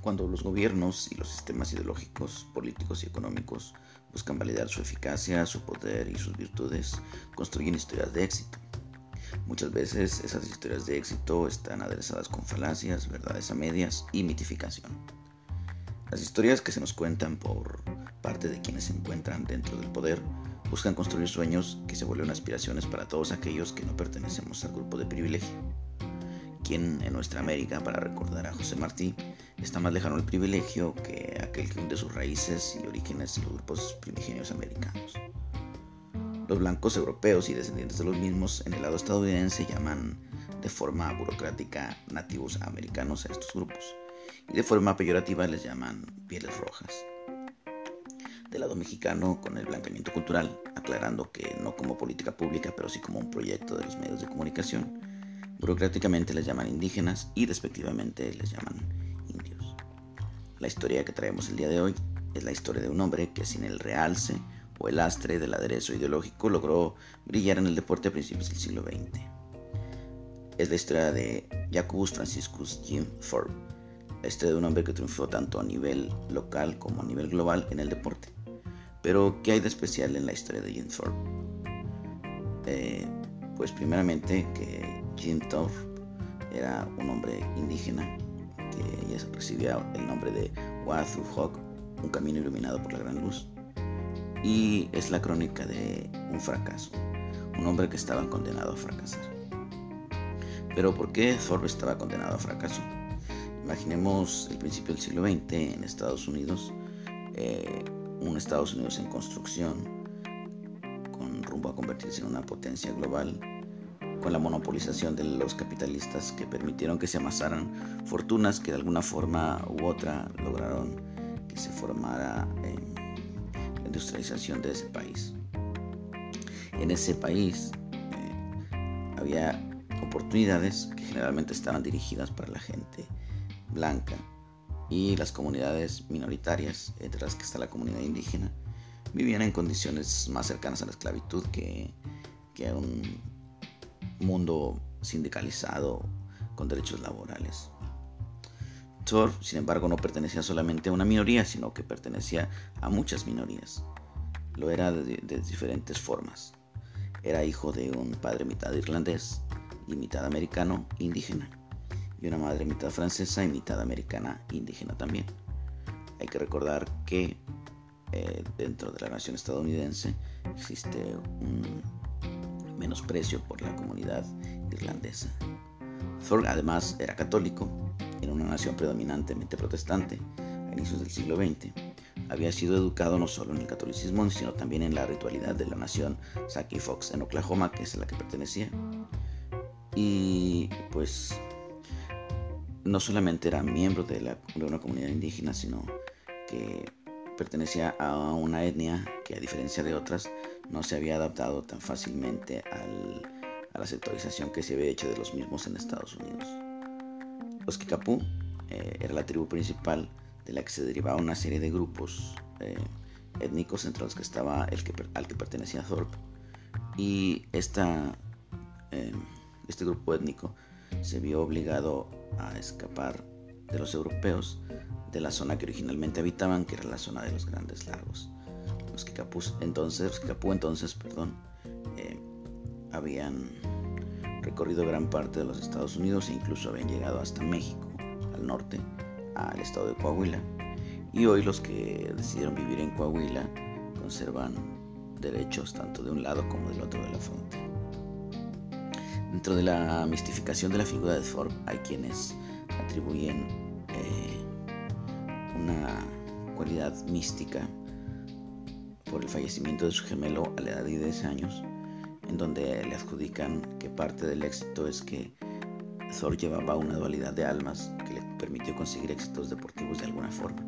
cuando los gobiernos y los sistemas ideológicos, políticos y económicos buscan validar su eficacia, su poder y sus virtudes, construyen historias de éxito. Muchas veces esas historias de éxito están aderezadas con falacias, verdades a medias y mitificación. Las historias que se nos cuentan por parte de quienes se encuentran dentro del poder buscan construir sueños que se vuelven aspiraciones para todos aquellos que no pertenecemos al grupo de privilegio. Quien en nuestra América, para recordar a José Martí, está más lejano el privilegio que aquel que hunde sus raíces y orígenes en los grupos primigenios americanos. Los blancos europeos y descendientes de los mismos en el lado estadounidense llaman de forma burocrática nativos americanos a estos grupos y de forma peyorativa les llaman pieles rojas. Del lado mexicano, con el blanqueamiento cultural, aclarando que no como política pública, pero sí como un proyecto de los medios de comunicación, burocráticamente les llaman indígenas y despectivamente les llaman. La historia que traemos el día de hoy es la historia de un hombre que sin el realce o el astre del aderezo ideológico logró brillar en el deporte a principios del siglo XX. Es la historia de Jacobus Franciscus Jim Thorpe, la historia de un hombre que triunfó tanto a nivel local como a nivel global en el deporte. Pero, ¿qué hay de especial en la historia de Jim Thorpe? Eh, pues primeramente que Jim Thorpe era un hombre indígena que ya recibía el nombre de Wathu Hawk, un camino iluminado por la gran luz y es la crónica de un fracaso, un hombre que estaba condenado a fracasar. Pero ¿por qué Thorpe estaba condenado a fracaso? Imaginemos el principio del siglo XX en Estados Unidos, eh, un Estados Unidos en construcción, con rumbo a convertirse en una potencia global, con la monopolización de los capitalistas que permitieron que se amasaran fortunas que de alguna forma u otra lograron que se formara industrialización de ese país. En ese país eh, había oportunidades que generalmente estaban dirigidas para la gente blanca y las comunidades minoritarias, entre las que está la comunidad indígena, vivían en condiciones más cercanas a la esclavitud que, que a un mundo sindicalizado con derechos laborales. Thor, sin embargo, no pertenecía solamente a una minoría, sino que pertenecía a muchas minorías. Lo era de, diferentes formas. Era hijo de un padre mitad irlandés y mitad americano indígena, y una madre mitad francesa y mitad americana indígena también. Hay que recordar que eh, dentro de la nación estadounidense existe un menosprecio por la comunidad irlandesa. Thor además era católico en una nación predominantemente protestante a inicios del siglo XX. Había sido educado no solo en el catolicismo, sino también en la ritualidad de la nación Saki Fox en Oklahoma, que es a la que pertenecía. Y pues no solamente era miembro de, la, de una comunidad indígena, sino que pertenecía a una etnia que a diferencia de otras no se había adaptado tan fácilmente a la sectorización que se había hecho de los mismos en Estados Unidos. Los Kikapú eh, era la tribu principal de la que se derivaba una serie de grupos eh, étnicos entre los que estaba el que, al que pertenecía Thorpe. Y esta, eh, este grupo étnico se vio obligado a escapar de los europeos de la zona que originalmente habitaban, que era la zona de los Grandes Lagos. Los Kikapú entonces, los entonces perdón, habían recorrido gran parte de los Estados Unidos e incluso habían llegado hasta México, al norte, al estado de Coahuila. Y hoy los que decidieron vivir en Coahuila conservan derechos tanto de un lado como del otro de la frontera. Dentro de la mistificación de la figura de Thorpe hay quienes atribuyen eh, una cualidad mística por el fallecimiento de su gemelo a la edad de 10 años en donde le adjudican que parte del éxito es que Thor llevaba una dualidad de almas que le permitió conseguir éxitos deportivos de alguna forma.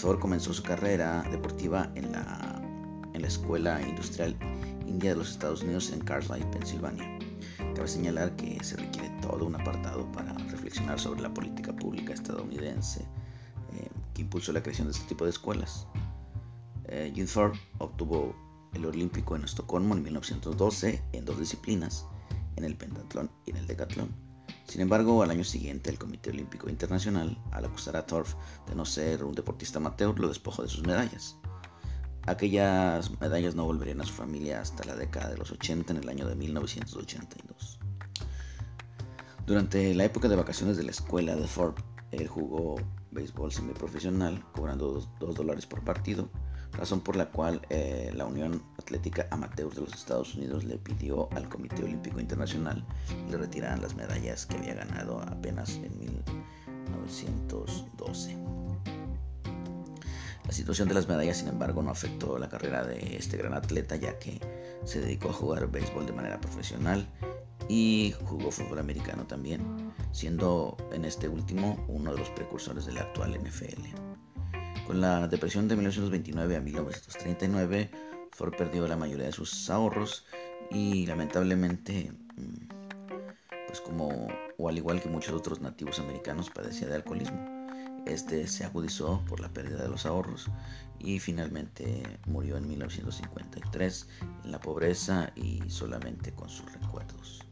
Thor comenzó su carrera deportiva en la, en la Escuela Industrial India de los Estados Unidos en Carlisle, Pensilvania. Cabe señalar que se requiere todo un apartado para reflexionar sobre la política pública estadounidense eh, que impulsó la creación de este tipo de escuelas. Eh, Jim Thorpe obtuvo el olímpico en Estocolmo en 1912 en dos disciplinas, en el pentatlón y en el decatlón. Sin embargo, al año siguiente, el Comité Olímpico Internacional, al acusar a Thorpe de no ser un deportista amateur, lo despojó de sus medallas. Aquellas medallas no volverían a su familia hasta la década de los 80 en el año de 1982. Durante la época de vacaciones de la escuela de Thorpe, él jugó béisbol semiprofesional, cobrando 2 dólares por partido, razón por la cual eh, la Unión Atlética Amateur de los Estados Unidos le pidió al Comité Olímpico Internacional le retiraran las medallas que había ganado apenas en 1912. La situación de las medallas, sin embargo, no afectó la carrera de este gran atleta, ya que se dedicó a jugar béisbol de manera profesional y jugó fútbol americano también, siendo en este último uno de los precursores de la actual NFL. Con la depresión de 1929 a 1939, Ford perdió la mayoría de sus ahorros y lamentablemente, mm, pues como o al igual que muchos otros nativos americanos, padecía de alcoholismo. Este se agudizó por la pérdida de los ahorros y finalmente murió en 1953 en la pobreza y solamente con sus recuerdos.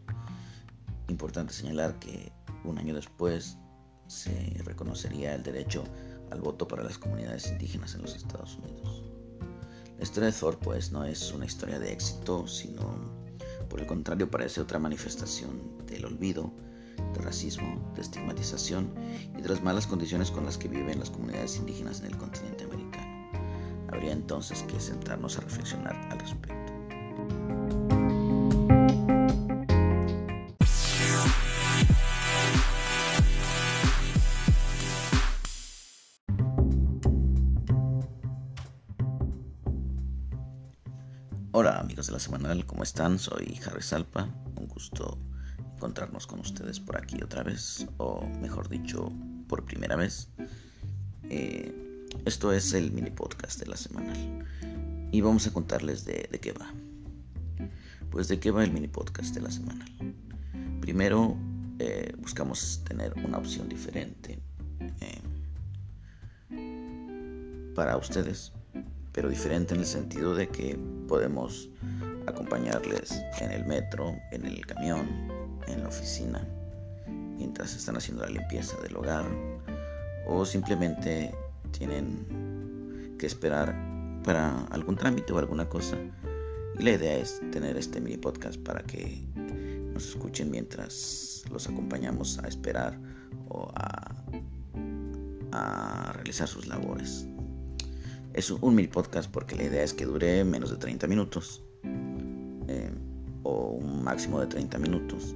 Importante señalar que un año después se reconocería el derecho al voto para las comunidades indígenas en los Estados Unidos. La historia de Thor pues no es una historia de éxito, sino por el contrario parece otra manifestación del olvido, de racismo, de estigmatización y de las malas condiciones con las que viven las comunidades indígenas en el continente americano. Habría entonces que centrarnos a reflexionar al respecto. Hola amigos de la semanal, ¿cómo están? Soy Harry Salpa, un gusto encontrarnos con ustedes por aquí otra vez, o mejor dicho, por primera vez. Eh, esto es el mini podcast de la semanal y vamos a contarles de, qué va. Pues de qué va el mini podcast de la semanal. Primero, eh, buscamos tener una opción diferente eh, para ustedes pero diferente en el sentido de que podemos acompañarles en el metro, en el camión, en la oficina, mientras están haciendo la limpieza del hogar o simplemente tienen que esperar para algún trámite o alguna cosa. Y la idea es tener este mini podcast para que nos escuchen mientras los acompañamos a esperar o a, a realizar sus labores. Es un mini podcast porque la idea es que dure menos de 30 minutos. Eh, o un máximo de 30 minutos.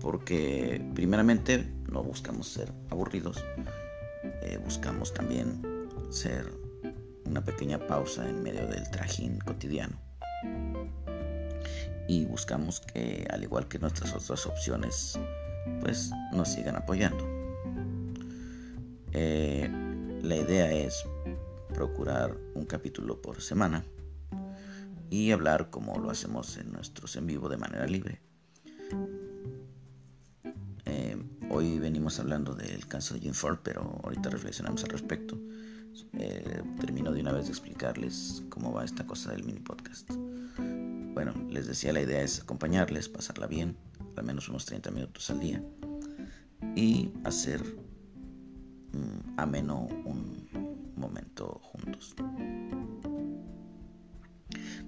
Porque primeramente no buscamos ser aburridos. Eh, buscamos también ser una pequeña pausa en medio del trajín cotidiano. Y buscamos que, al igual que nuestras otras opciones, pues nos sigan apoyando. Eh, la idea es procurar un capítulo por semana y hablar como lo hacemos en nuestros en vivo de manera libre. Eh, hoy venimos hablando del caso de Jim Ford, pero ahorita reflexionamos al respecto. Eh, termino de una vez de explicarles cómo va esta cosa del mini podcast. Bueno, les decía, la idea es acompañarles, pasarla bien, al menos unos 30 minutos al día, y hacer mm, ameno un momento juntos.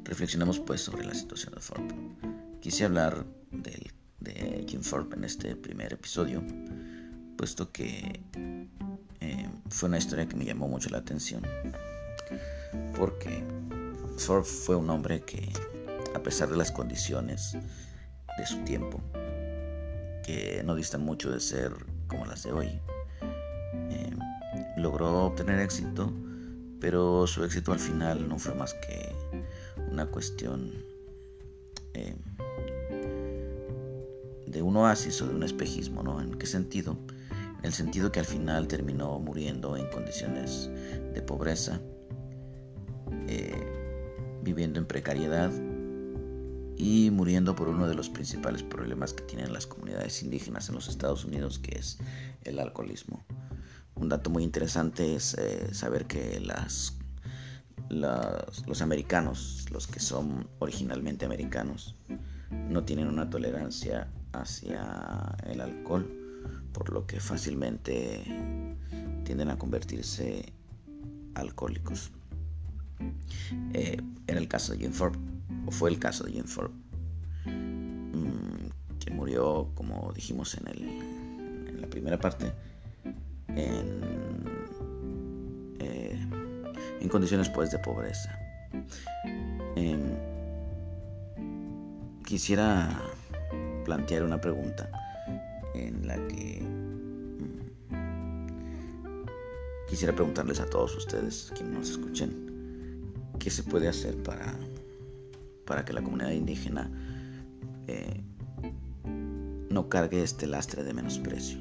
Reflexionemos pues sobre la situación de Thorpe. Quise hablar de, de Jim Thorpe en este primer episodio, puesto que eh, fue una historia que me llamó mucho la atención, porque Thorpe fue un hombre que, a pesar de las condiciones de su tiempo, que no distan mucho de ser como las de hoy, logró obtener éxito, pero su éxito al final no fue más que una cuestión eh, de un oasis o de un espejismo, ¿no? ¿En qué sentido? En el sentido que al final terminó muriendo en condiciones de pobreza, eh, viviendo en precariedad y muriendo por uno de los principales problemas que tienen las comunidades indígenas en los Estados Unidos, que es el alcoholismo. Un dato muy interesante es eh, saber que las, los americanos, los que son originalmente americanos, no tienen una tolerancia hacia el alcohol, por lo que fácilmente tienden a convertirse alcohólicos. Eh, era el caso de Jim Ford, o fue el caso de Jim Ford, mm, que murió, como dijimos en, el, en la primera parte, en, eh, en condiciones pues de pobreza. Em, quisiera plantear una pregunta en la que mm, quisiera preguntarles a todos ustedes que nos escuchen qué se puede hacer para, para que la comunidad indígena eh, no cargue este lastre de menosprecio,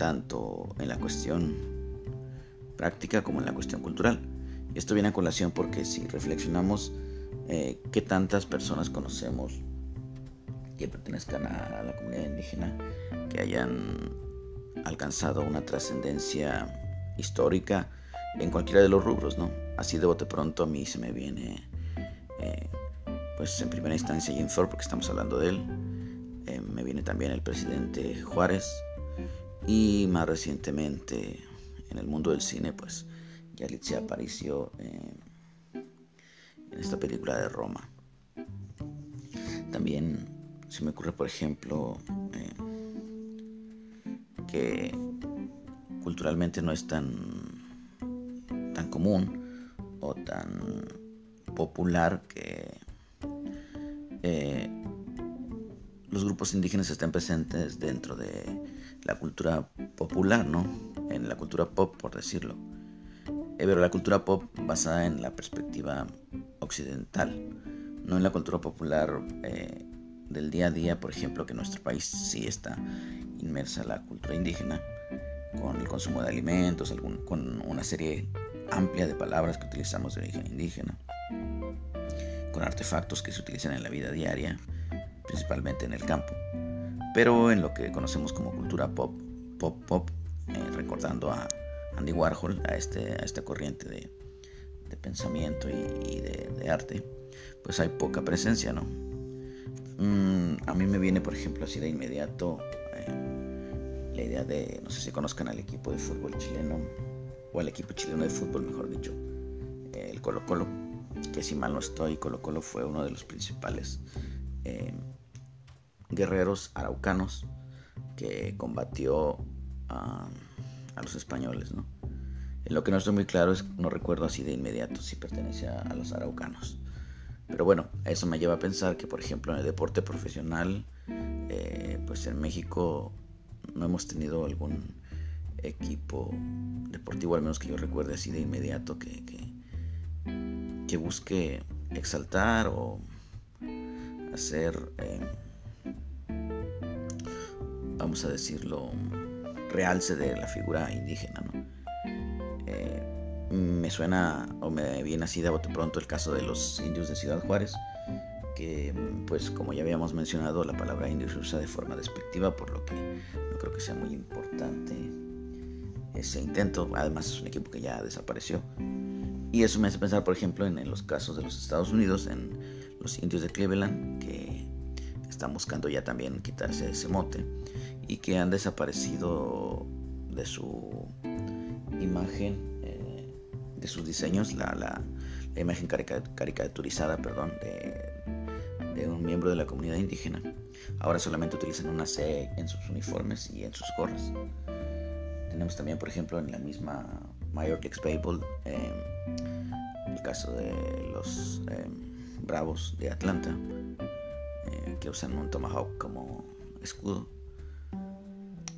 tanto en la cuestión práctica como en la cuestión cultural. Esto viene a colación porque si reflexionamos eh, qué tantas personas conocemos que pertenezcan a la comunidad indígena, que hayan alcanzado una trascendencia histórica en cualquiera de los rubros, ¿no? Así de bote pronto a mí se me viene, eh, pues en primera instancia Jim Thorpe, porque estamos hablando de él, eh, me viene también el presidente Juárez y más recientemente en el mundo del cine, pues Yalitza apareció en esta película de Roma. También se me ocurre, por ejemplo, eh, que culturalmente no es tan, tan común o tan popular que eh, los grupos indígenas estén presentes dentro de la cultura popular, ¿no? En la cultura pop, por decirlo. Eh, pero la cultura pop basada en la perspectiva occidental, no en la cultura popular del día a día, por ejemplo, que nuestro país sí está inmersa la cultura indígena, con el consumo de alimentos, con una serie amplia de palabras que utilizamos de origen indígena, con artefactos que se utilizan en la vida diaria, principalmente en el campo, pero en lo que conocemos como cultura pop, pop, pop, eh, recordando a Andy Warhol, a, este, a esta corriente de, pensamiento y, de, de arte, pues hay poca presencia, ¿no? Mm, a mí me viene, por ejemplo, así de inmediato eh, la idea de, no sé si conozcan al equipo de fútbol chileno, o al equipo chileno de fútbol, mejor dicho, el Colo Colo, que si mal no estoy, Colo Colo fue uno de los principales eh, guerreros araucanos que combatió a, a los españoles, ¿no? En lo que no estoy muy claro es, no recuerdo así de inmediato si pertenece a los araucanos. Pero bueno, eso me lleva a pensar que, por ejemplo, en el deporte profesional, eh, pues en México no hemos tenido algún equipo deportivo, al menos que yo recuerde así de inmediato, que, que, busque exaltar o hacer, eh, vamos a decirlo, realce de la figura indígena, ¿no? Eh, me suena o me viene así de bote pronto el caso de los indios de Ciudad Juárez, que pues como ya habíamos mencionado la palabra indio se usa de forma despectiva, por lo que no creo que sea muy importante ese intento, además es un equipo que ya desapareció. Y eso me hace pensar, por ejemplo, en, los casos de los Estados Unidos, en los indios de Cleveland, que están buscando ya también quitarse ese mote y que han desaparecido de su imagen de sus diseños la, la, imagen caricaturizada perdón, de, un miembro de la comunidad indígena. Ahora solamente utilizan una C en sus uniformes y en sus gorras. Tenemos también, por ejemplo, en la misma Major League Baseball, eh, el caso de los em, Bravos de Atlanta, eh, que usan un tomahawk como escudo.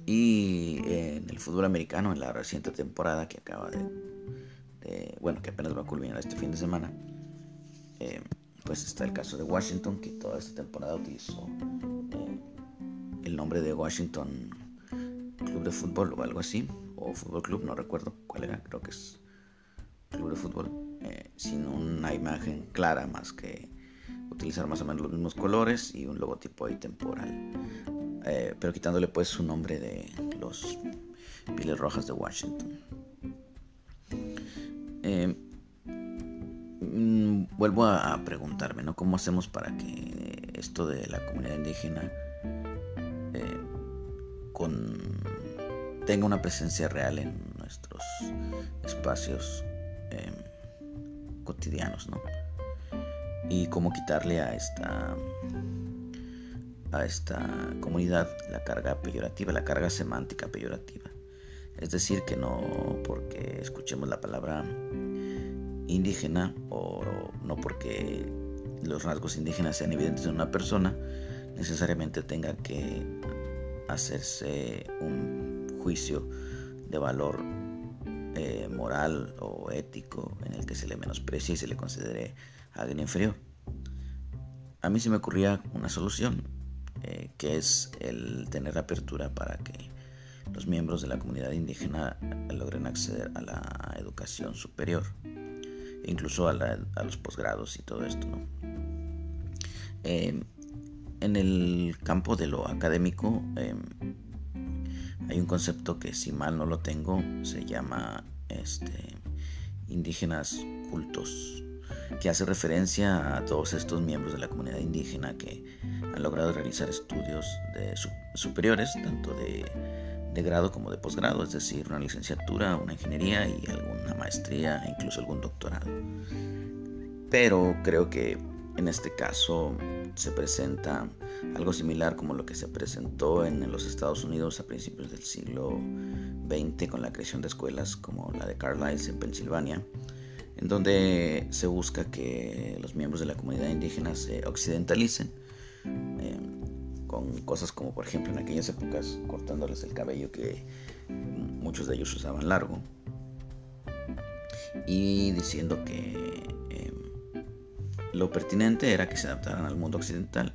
Y en el fútbol americano, en la reciente temporada que acaba de bueno, que apenas va a culminar este fin de semana, eh, pues está el caso de Washington, que toda esta temporada utilizó eh, el nombre de Washington Club de Fútbol o algo así, o Fútbol Club, no recuerdo cuál era, creo que es Club de Fútbol, eh, sin una imagen clara más que utilizar más o menos los mismos colores y un logotipo ahí temporal, pero quitándole pues su nombre de los Pieles Rojas de Washington. Eh, mm, vuelvo a, preguntarme, ¿no? ¿Cómo hacemos para que esto de la comunidad indígena eh, tenga una presencia real en nuestros espacios cotidianos, ¿no? Y cómo quitarle a esta a esta comunidad la carga peyorativa, la carga semántica peyorativa. Es decir, que no porque escuchemos la palabra indígena o no porque los rasgos indígenas sean evidentes en una persona, necesariamente tenga que hacerse un juicio de valor eh, moral o ético en el que se le menosprecie y se le considere alguien inferior. A mí se me ocurría una solución, eh, que es el tener apertura para que los miembros de la comunidad indígena logren acceder a la educación superior, incluso a, los posgrados y todo esto. Em, en el campo de lo académico em, hay un concepto que si mal no lo tengo se llama este, indígenas cultos, que hace referencia a todos estos miembros de la comunidad indígena que han logrado realizar estudios de superiores, tanto de, de grado como de posgrado, es decir, una licenciatura, una ingeniería y alguna maestría incluso algún doctorado. Pero creo que en este caso se presenta algo similar como lo que se presentó en los Estados Unidos a principios del siglo XX con la creación de escuelas como la de Carlisle en Pensilvania, en donde se busca que los miembros de la comunidad indígena se occidentalicen eh, con cosas como por ejemplo en aquellas épocas cortándoles el cabello que muchos de ellos usaban largo y diciendo que lo pertinente era que se adaptaran al mundo occidental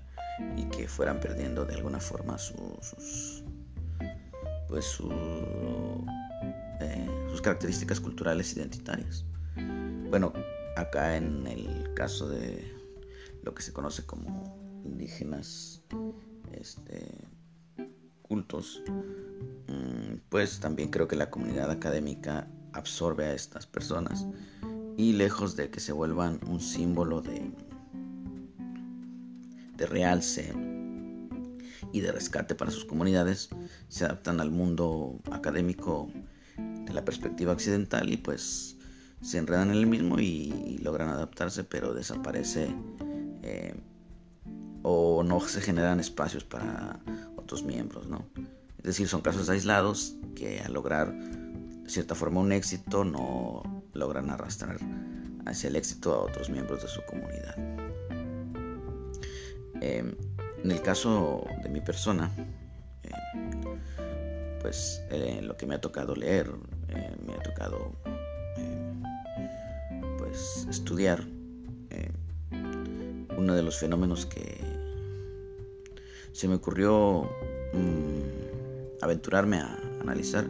y que fueran perdiendo de alguna forma sus, pues eh, sus características culturales identitarias. Bueno, acá en el caso de lo que se conoce como indígenas este, cultos, mm, pues también creo que la comunidad académica absorbe a estas personas. Y lejos de que se vuelvan un símbolo de, de realce y de rescate para sus comunidades, se adaptan al mundo académico de la perspectiva occidental y pues se enredan en el mismo y, logran adaptarse, pero desaparece eh, o no se generan espacios para otros miembros, ¿no? Es decir, son casos aislados que al lograr de cierta forma un éxito no logran arrastrar hacia el éxito a otros miembros de su comunidad. Em, en el caso de mi persona, em, pues eh, lo que me ha tocado leer, eh, me ha tocado pues estudiar uno de los fenómenos que se me ocurrió mm, aventurarme a analizar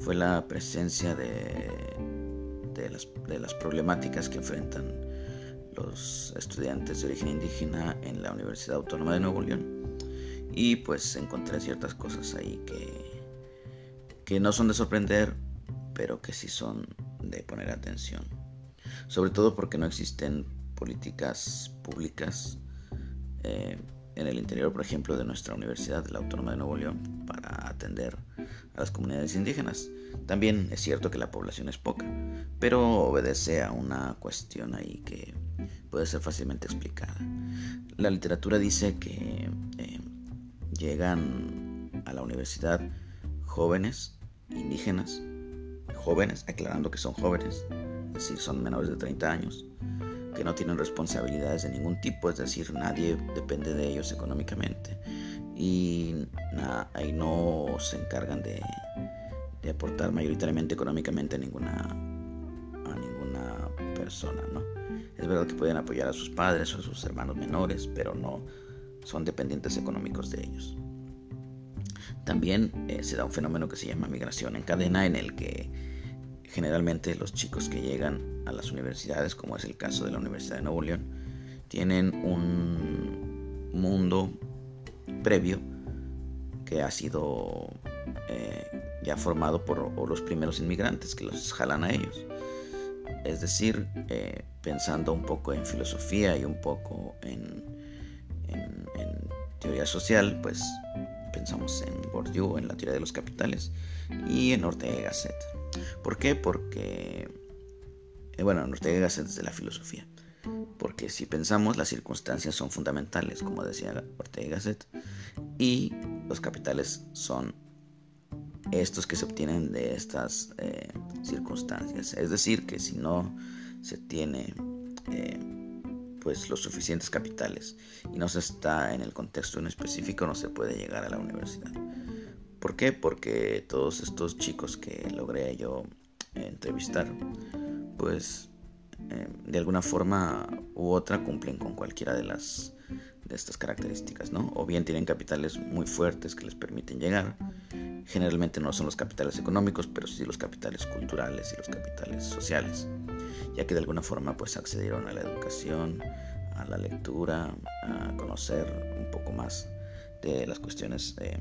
fue la presencia de de las, problemáticas que enfrentan los estudiantes de origen indígena en la Universidad Autónoma de Nuevo León. Y pues encontré ciertas cosas ahí que, que no son de sorprender, pero que sí son de poner atención. Sobre todo porque no existen políticas públicas eh, en el interior, por ejemplo, de nuestra Universidad, la Autónoma de Nuevo León, para atender a las comunidades indígenas. También es cierto que la población es poca, pero obedece a una cuestión ahí que puede ser fácilmente explicada. La literatura dice que eh, llegan a la universidad jóvenes indígenas, jóvenes, aclarando que son jóvenes, es decir, son menores de 30 años, que no tienen responsabilidades de ningún tipo, es decir, nadie depende de ellos económicamente y, ahí no se encargan de, aportar mayoritariamente económicamente a ninguna, a ninguna persona, ¿no? Es verdad que pueden apoyar a sus padres o a sus hermanos menores, pero no son dependientes económicos de ellos. También eh, se da un fenómeno que se llama migración en cadena en el que generalmente los chicos que llegan a las universidades, como es el caso de la Universidad de Nuevo León, tienen un mundo previo que ha sido eh, ya formado por los primeros inmigrantes que los jalan a ellos. Es decir, eh, pensando un poco en filosofía y un poco en, teoría social, pues pensamos en Bourdieu, en la teoría de los capitales, y en Ortega Gasset. ¿Por qué? Porque, eh, bueno, Gasset es de la filosofía. Porque si pensamos, las circunstancias son fundamentales, como decía Ortega y Gasset, y los capitales son estos que se obtienen de estas eh, circunstancias. Es decir, que si no se tiene eh, pues los suficientes capitales y no se está en el contexto en específico, no se puede llegar a la universidad. ¿Por qué? Porque todos estos chicos que logré yo entrevistar, pues eh, de alguna forma u otra cumplen con cualquiera de las de estas características, ¿no? O bien tienen capitales muy fuertes que les permiten llegar. Generalmente no son los capitales económicos, pero sí los capitales culturales y los capitales sociales, ya que de alguna forma pues accedieron a la educación, a la lectura, a conocer un poco más de las cuestiones eh,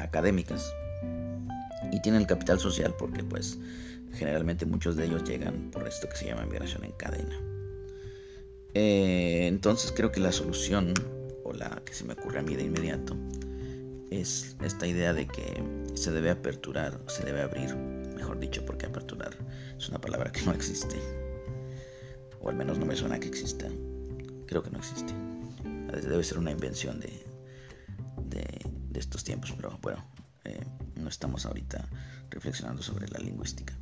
académicas y tienen capital social porque pues generalmente muchos de ellos llegan por esto que se llama migración en cadena. Eh, entonces creo que la solución, o la que se me ocurre a mí de inmediato, es esta idea de que se debe aperturar, se debe abrir, mejor dicho, porque aperturar es una palabra que no existe, o al menos no me suena que exista, creo que no existe, debe ser una invención de, estos tiempos, pero bueno, eh, no estamos ahorita reflexionando sobre la lingüística.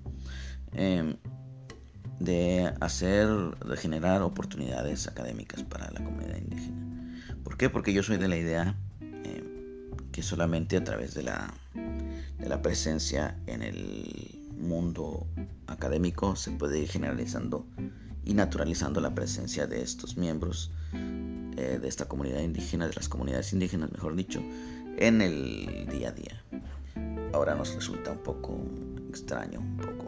Em, de hacer, de generar oportunidades académicas para la comunidad indígena. ¿Por qué? Porque yo soy de la idea eh, que solamente a través de la, de la presencia en el mundo académico se puede ir generalizando y naturalizando la presencia de estos miembros eh, de esta comunidad indígena, de las comunidades indígenas, mejor dicho, en el día a día. Ahora nos resulta un poco extraño, un poco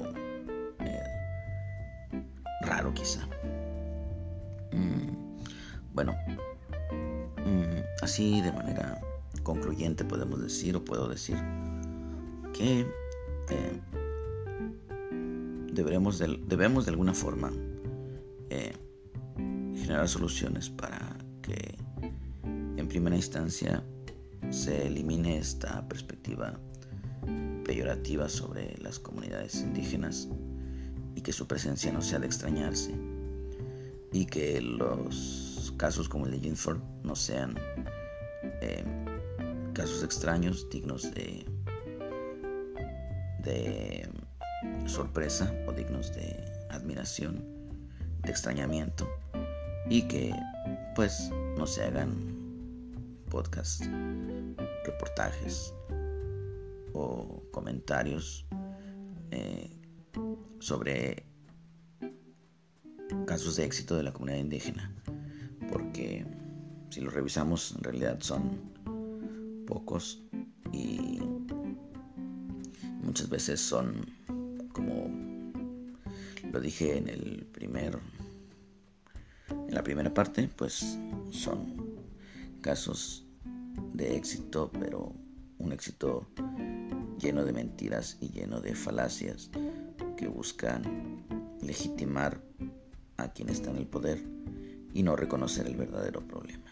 raro quizá. Mm, bueno, mm, así de manera concluyente podemos decir o puedo decir que eh, debemos, de, debemos de alguna forma eh, generar soluciones para que en primera instancia se elimine esta perspectiva peyorativa sobre las comunidades indígenas y que su presencia no sea de extrañarse y que los casos como el de Ginsford no sean eh, casos extraños dignos de, de sorpresa o dignos de admiración, de extrañamiento y que pues no se hagan podcasts, reportajes o comentarios eh, sobre casos de éxito de la comunidad indígena, porque si lo revisamos en realidad son pocos y muchas veces son como lo dije en el primer en la primera parte pues son casos de éxito pero un éxito lleno de mentiras y lleno de falacias que buscan legitimar a quien está en el poder y no reconocer el verdadero problema.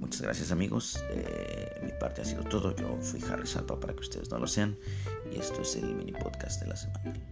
Muchas gracias amigos, eh, mi parte ha sido todo, yo fui Harry Salpa para que ustedes no lo sean y esto es el mini podcast de la semana.